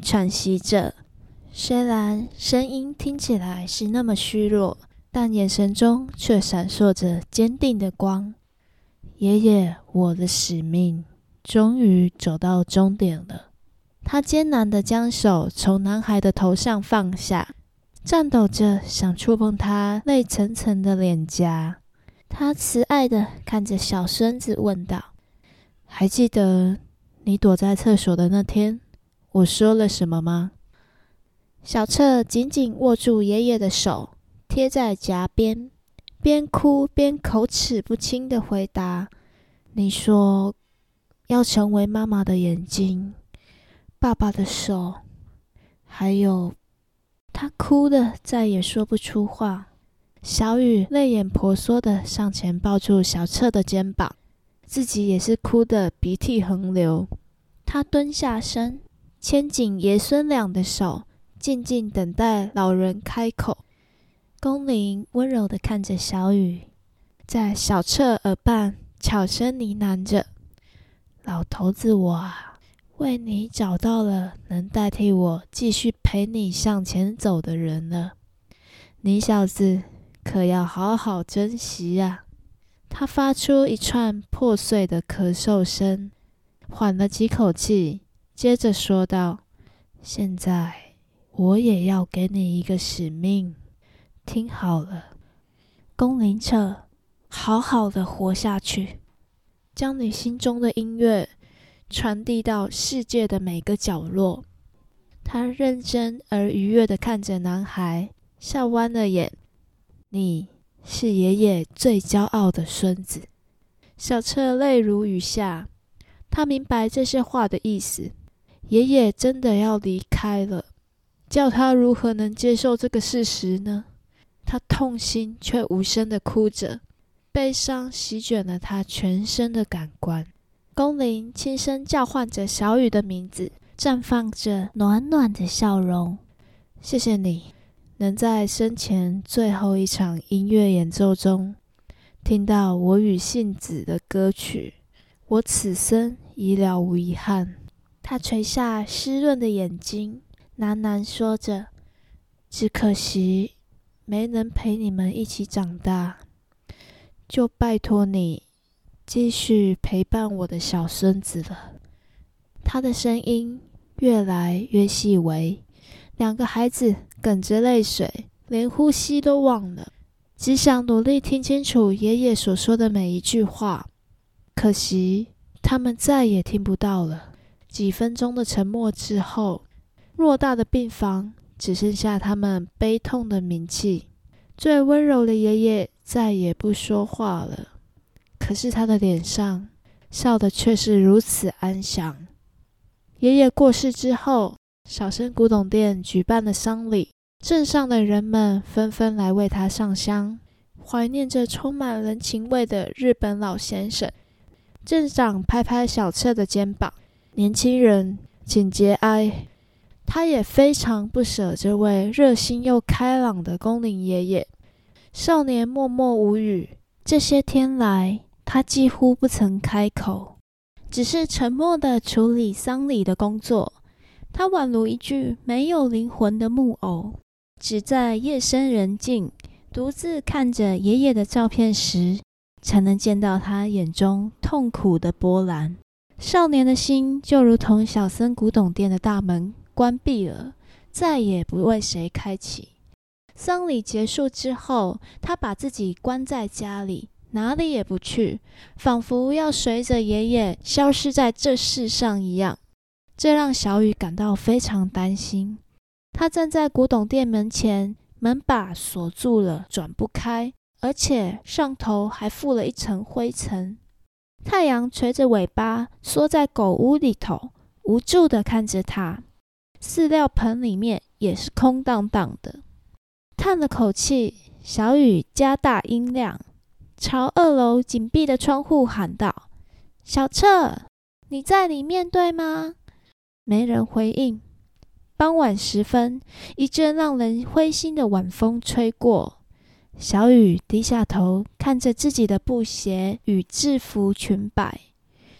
喘息着，虽然声音听起来是那么虚弱，但眼神中却闪烁着坚定的光。爷爷，我的使命终于走到终点了。他艰难地将手从男孩的头上放下，颤抖着想触碰他泪涔涔的脸颊。他慈爱地看着小孙子，问道：“还记得你躲在厕所的那天，我说了什么吗？”小彻紧紧握住爷爷的手，贴在颊边，边哭边口齿不清地回答：“你说要成为妈妈的眼睛，爸爸的手，还有……”他哭得再也说不出话。小雨泪眼婆娑地上前抱住小彻的肩膀，自己也是哭得鼻涕横流。他蹲下身，牵紧爷孙俩的手，静静等待老人开口。龚琳温柔地看着小雨，在小彻耳畔悄声呢喃着：“老头子，我啊，为你找到了能代替我继续陪你向前走的人了。你小子可要好好珍惜啊！”他发出一串破碎的咳嗽声。缓了几口气，接着说道：“现在我也要给你一个使命，听好了，龚琳彻，好好的活下去，将你心中的音乐传递到世界的每个角落。”他认真而愉悦的看着男孩，笑弯了眼：“你是爷爷最骄傲的孙子。”小彻泪如雨下。他明白这些话的意思，爷爷真的要离开了，叫他如何能接受这个事实呢？他痛心却无声地哭着，悲伤席卷了他全身的感官。宫铃轻声叫唤着小雨的名字，绽放着暖暖的笑容。谢谢你，能在生前最后一场音乐演奏中，听到我与信子的歌曲。我此生已了无遗憾。他垂下湿润的眼睛，喃喃说着：“只可惜没能陪你们一起长大，就拜托你继续陪伴我的小孙子了。”他的声音越来越细微，两个孩子哽着泪水，连呼吸都忘了，只想努力听清楚爷爷所说的每一句话。可惜，他们再也听不到了。几分钟的沉默之后，偌大的病房只剩下他们悲痛的鸣泣。最温柔的爷爷再也不说话了，可是他的脸上笑的却是如此安详。爷爷过世之后，小森古董店举办了丧礼，镇上的人们纷纷来为他上香，怀念着充满人情味的日本老先生。镇长拍拍小彻的肩膀：“年轻人，请节哀。”他也非常不舍这位热心又开朗的龚琳爷爷。少年默默无语。这些天来，他几乎不曾开口，只是沉默地处理丧礼的工作。他宛如一具没有灵魂的木偶，只在夜深人静，独自看着爷爷的照片时，才能见到他眼中痛苦的波澜。少年的心就如同小森古董店的大门关闭了，再也不为谁开启。丧礼结束之后，他把自己关在家里，哪里也不去，仿佛要随着爷爷消失在这世上一样。这让小雨感到非常担心。他站在古董店门前，门把锁住了，转不开。而且上头还附了一层灰尘，太阳垂着尾巴缩在狗屋里头，无助地看着它。饲料盆里面也是空荡荡的。叹了口气，小雨加大音量，朝二楼紧闭的窗户喊道：“小彻，你在里面对吗？”没人回应。傍晚时分，一阵让人灰心的晚风吹过。小雨低下头，看着自己的布鞋与制服裙摆。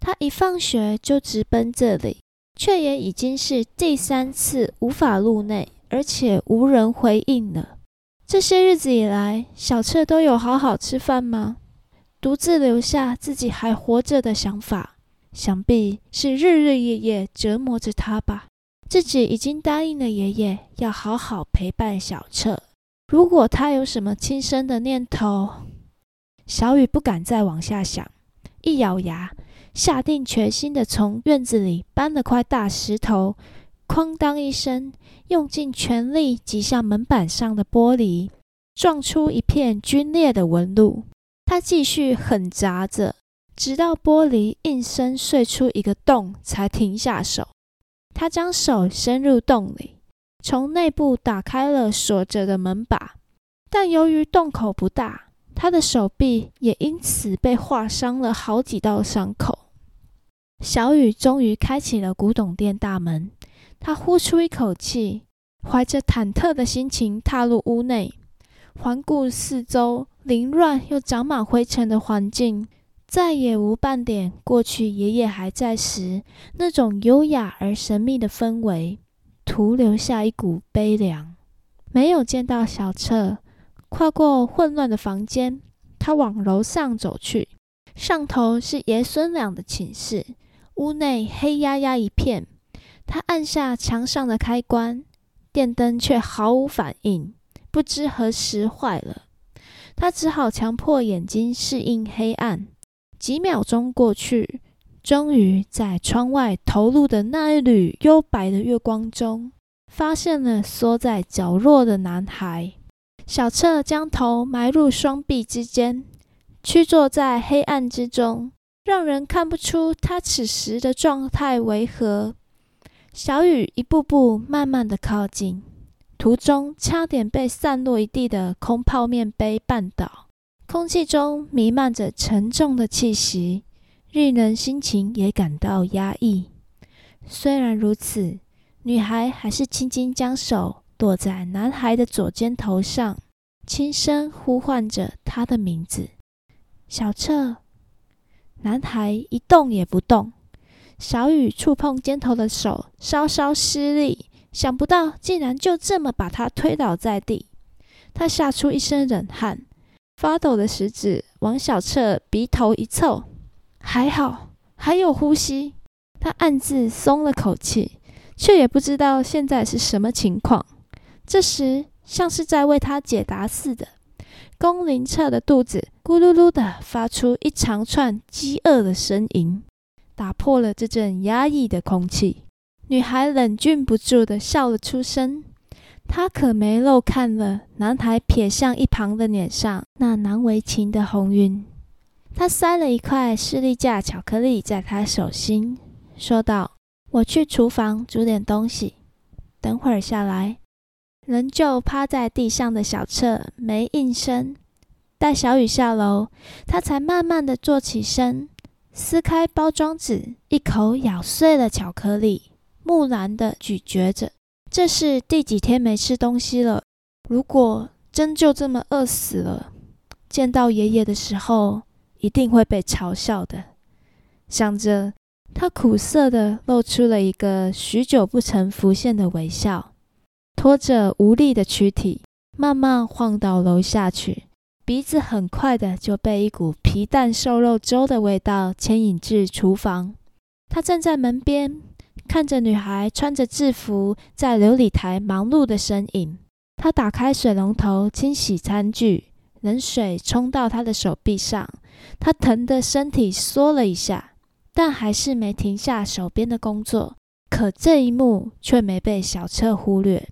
他一放学就直奔这里，却也已经是第三次无法入内，而且无人回应了。这些日子以来，小彻都有好好吃饭吗？独自留下自己还活着的想法，想必是日日夜夜折磨着他吧。自己已经答应了爷爷，要好好陪伴小彻。如果他有什么轻生的念头，小雨不敢再往下想，一咬牙，下定决心的从院子里搬了块大石头，哐当一声，用尽全力击向门板上的玻璃，撞出一片龟裂的纹路。他继续狠砸着，直到玻璃应声碎出一个洞，才停下手。他将手伸入洞里。从内部打开了锁着的门把，但由于洞口不大，他的手臂也因此被划伤了好几道伤口。小雨终于开启了古董店大门，他呼出一口气，怀着忐忑的心情踏入屋内，环顾四周凌乱又长满灰尘的环境，再也无半点过去爷爷还在时那种优雅而神秘的氛围。徒留下一股悲凉，没有见到小彻。跨过混乱的房间，他往楼上走去。上头是爷孙俩的寝室，屋内黑压压一片。他按下墙上的开关，电灯却毫无反应，不知何时坏了。他只好强迫眼睛适应黑暗。几秒钟过去。终于在窗外投入的那一缕幽白的月光中，发现了缩在角落的男孩。小彻将头埋入双臂之间，屈坐在黑暗之中，让人看不出他此时的状态为何。小雨一步步慢慢的靠近，途中差点被散落一地的空泡面杯绊倒，空气中弥漫着沉重的气息。令人心情也感到压抑。虽然如此，女孩还是轻轻将手落在男孩的左肩头上，轻声呼唤着他的名字：“小彻。”男孩一动也不动。小雨触碰肩头的手稍稍施力，想不到竟然就这么把他推倒在地。他吓出一身冷汗，发抖的食指往小彻鼻头一凑。还好，还有呼吸。他暗自松了口气，却也不知道现在是什么情况。这时，像是在为他解答似的，宫林彻的肚子咕噜噜地发出一长串饥饿的声音，打破了这阵压抑的空气。女孩忍俊不住地笑了出声。她可没漏看了男孩瞥向一旁的脸上那难为情的红晕。他塞了一块士力架巧克力在他手心，说道：“我去厨房煮点东西，等会儿下来。”仍旧趴在地上的小彻没应声。待小雨下楼，他才慢慢的坐起身，撕开包装纸，一口咬碎了巧克力，木然的咀嚼着。这是第几天没吃东西了？如果真就这么饿死了，见到爷爷的时候。一定会被嘲笑的。想着，他苦涩地露出了一个许久不曾浮现的微笑，拖着无力的躯体，慢慢晃到楼下去。鼻子很快的就被一股皮蛋瘦肉粥的味道牵引至厨房。他站在门边，看着女孩穿着制服在流理台忙碌的身影。他打开水龙头清洗餐具，冷水冲到他的手臂上。他疼得身体缩了一下，但还是没停下手边的工作。可这一幕却没被小彻忽略。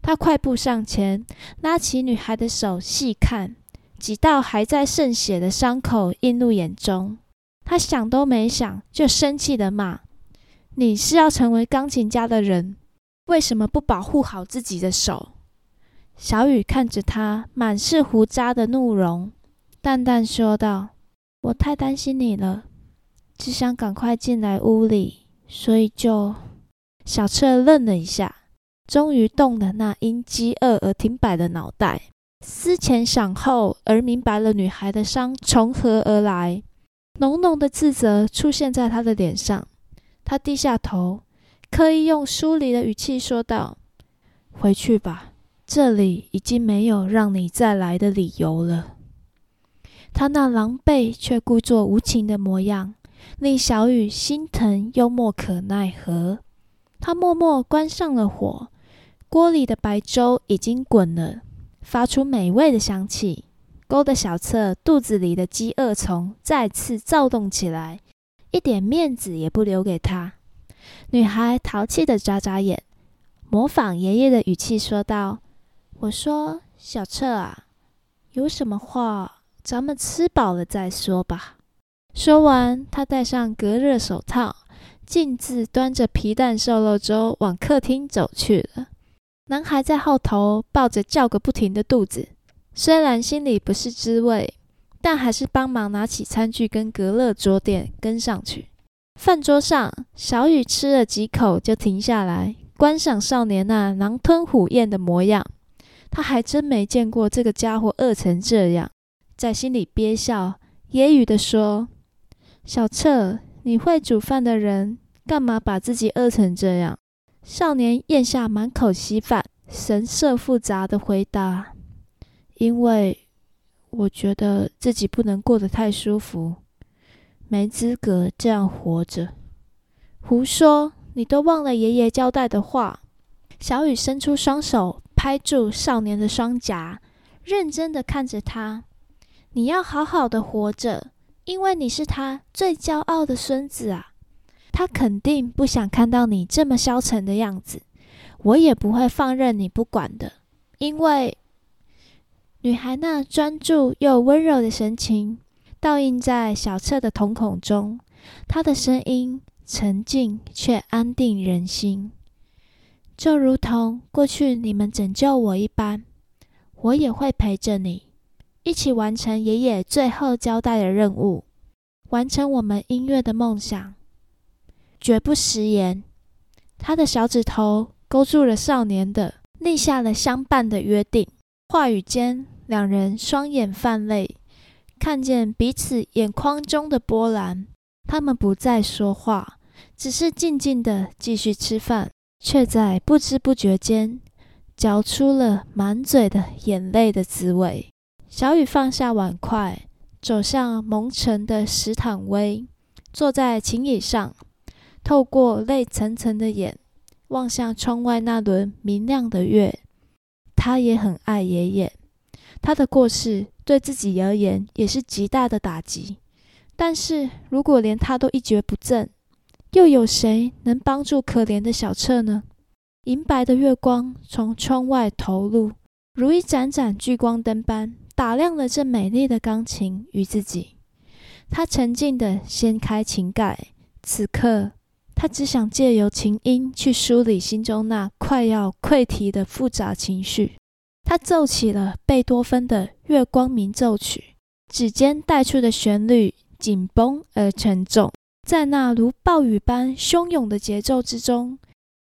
他快步上前，拉起女孩的手细看，几道还在渗血的伤口映入眼中。他想都没想，就生气地骂：“你是要成为钢琴家的人，为什么不保护好自己的手？”小雨看着他满是胡渣的怒容，淡淡说道。我太担心你了，只想赶快进来屋里，所以就……小彻愣了一下，终于动了那因饥饿而停摆的脑袋，思前想后而明白了女孩的伤从何而来，浓浓的自责出现在他的脸上。他低下头，刻意用疏离的语气说道：“回去吧，这里已经没有让你再来的理由了。”他那狼狈却故作无情的模样，令小雨心疼又莫可奈何。他默默关上了火，锅里的白粥已经滚了，发出美味的香气，勾得小侧肚子里的饥饿虫再次躁动起来，一点面子也不留给他。女孩淘气的眨眨眼，模仿爷爷的语气说道：“我说，小侧啊，有什么话？”咱们吃饱了再说吧。说完，他戴上隔热手套，径自端着皮蛋瘦肉粥往客厅走去了。男孩在后头抱着叫个不停的肚子，虽然心里不是滋味，但还是帮忙拿起餐具跟隔热桌垫跟上去。饭桌上，小雨吃了几口就停下来观赏少年那狼吞虎咽的模样。他还真没见过这个家伙饿成这样。在心里憋笑，揶揄地说：“小彻，你会煮饭的人，干嘛把自己饿成这样？”少年咽下满口稀饭，神色复杂的回答：“因为我觉得自己不能过得太舒服，没资格这样活着。”胡说！你都忘了爷爷交代的话。小雨伸出双手拍住少年的双颊，认真的看着他。你要好好的活着，因为你是他最骄傲的孙子啊！他肯定不想看到你这么消沉的样子，我也不会放任你不管的。因为女孩那专注又温柔的神情，倒映在小澈的瞳孔中，她的声音沉静却安定人心，就如同过去你们拯救我一般，我也会陪着你。一起完成爷爷最后交代的任务，完成我们音乐的梦想，绝不食言。他的小指头勾住了少年的，立下了相伴的约定。话语间，两人双眼泛泪，看见彼此眼眶中的波澜。他们不再说话，只是静静的继续吃饭，却在不知不觉间嚼出了满嘴的眼泪的滋味。小雨放下碗筷，走向蒙尘的石坦威，坐在琴椅上，透过泪涔涔的眼，望向窗外那轮明亮的月。他也很爱爷爷，他的过世对自己而言也是极大的打击。但是如果连他都一蹶不振，又有谁能帮助可怜的小侧呢？银白的月光从窗外投入，如一盏盏聚光灯般。打亮了这美丽的钢琴与自己，他沉静地掀开琴盖。此刻，他只想借由琴音去梳理心中那快要溃堤的复杂情绪。他奏起了贝多芬的《月光鸣奏曲》，指尖带出的旋律紧绷而沉重，在那如暴雨般汹涌的节奏之中，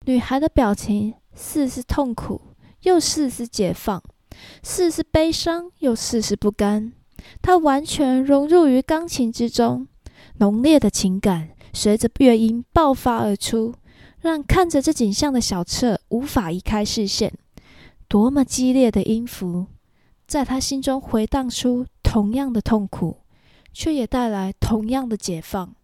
女孩的表情似是痛苦，又似是解放。似是悲伤，又似是不甘。她完全融入于钢琴之中，浓烈的情感随着乐音爆发而出，让看着这景象的小侧无法移开视线。多么激烈的音符，在他心中回荡出同样的痛苦，却也带来同样的解放。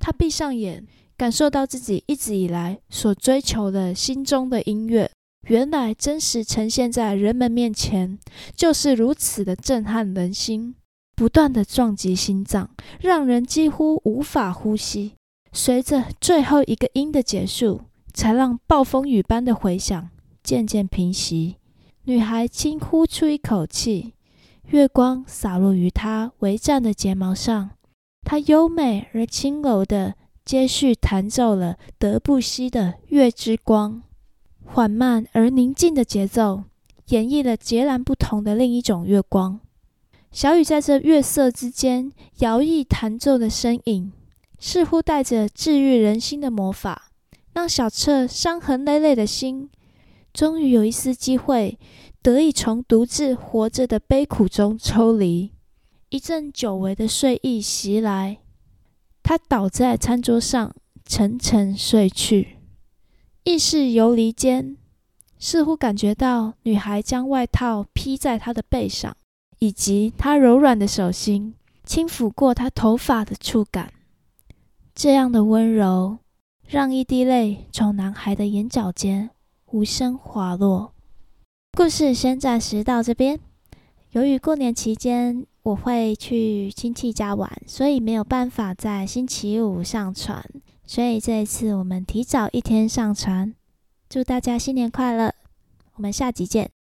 他闭上眼，感受到自己一直以来所追求的心中的音乐。原来真实呈现在人们面前，就是如此的震撼人心，不断的撞击心脏，让人几乎无法呼吸。随着最后一个音的结束，才让暴风雨般的回响渐渐平息。女孩轻呼出一口气，月光洒落于她微颤的睫毛上。她优美而轻柔的接续弹奏了德布西的《月之光》。缓慢而宁静的节奏，演绎了截然不同的另一种月光。小雨在这月色之间摇曳弹奏的身影，似乎带着治愈人心的魔法，让小彻伤痕累累的心，终于有一丝机会，得以从独自活着的悲苦中抽离。一阵久违的睡意袭来，他倒在餐桌上，沉沉睡去。意识游离间，似乎感觉到女孩将外套披在他的背上，以及她柔软的手心轻抚过他头发的触感。这样的温柔，让一滴泪从男孩的眼角间无声滑落。故事先暂时到这边。由于过年期间我会去亲戚家玩，所以没有办法在星期五上传，所以这一次我们提早一天上传。祝大家新年快乐！我们下集见。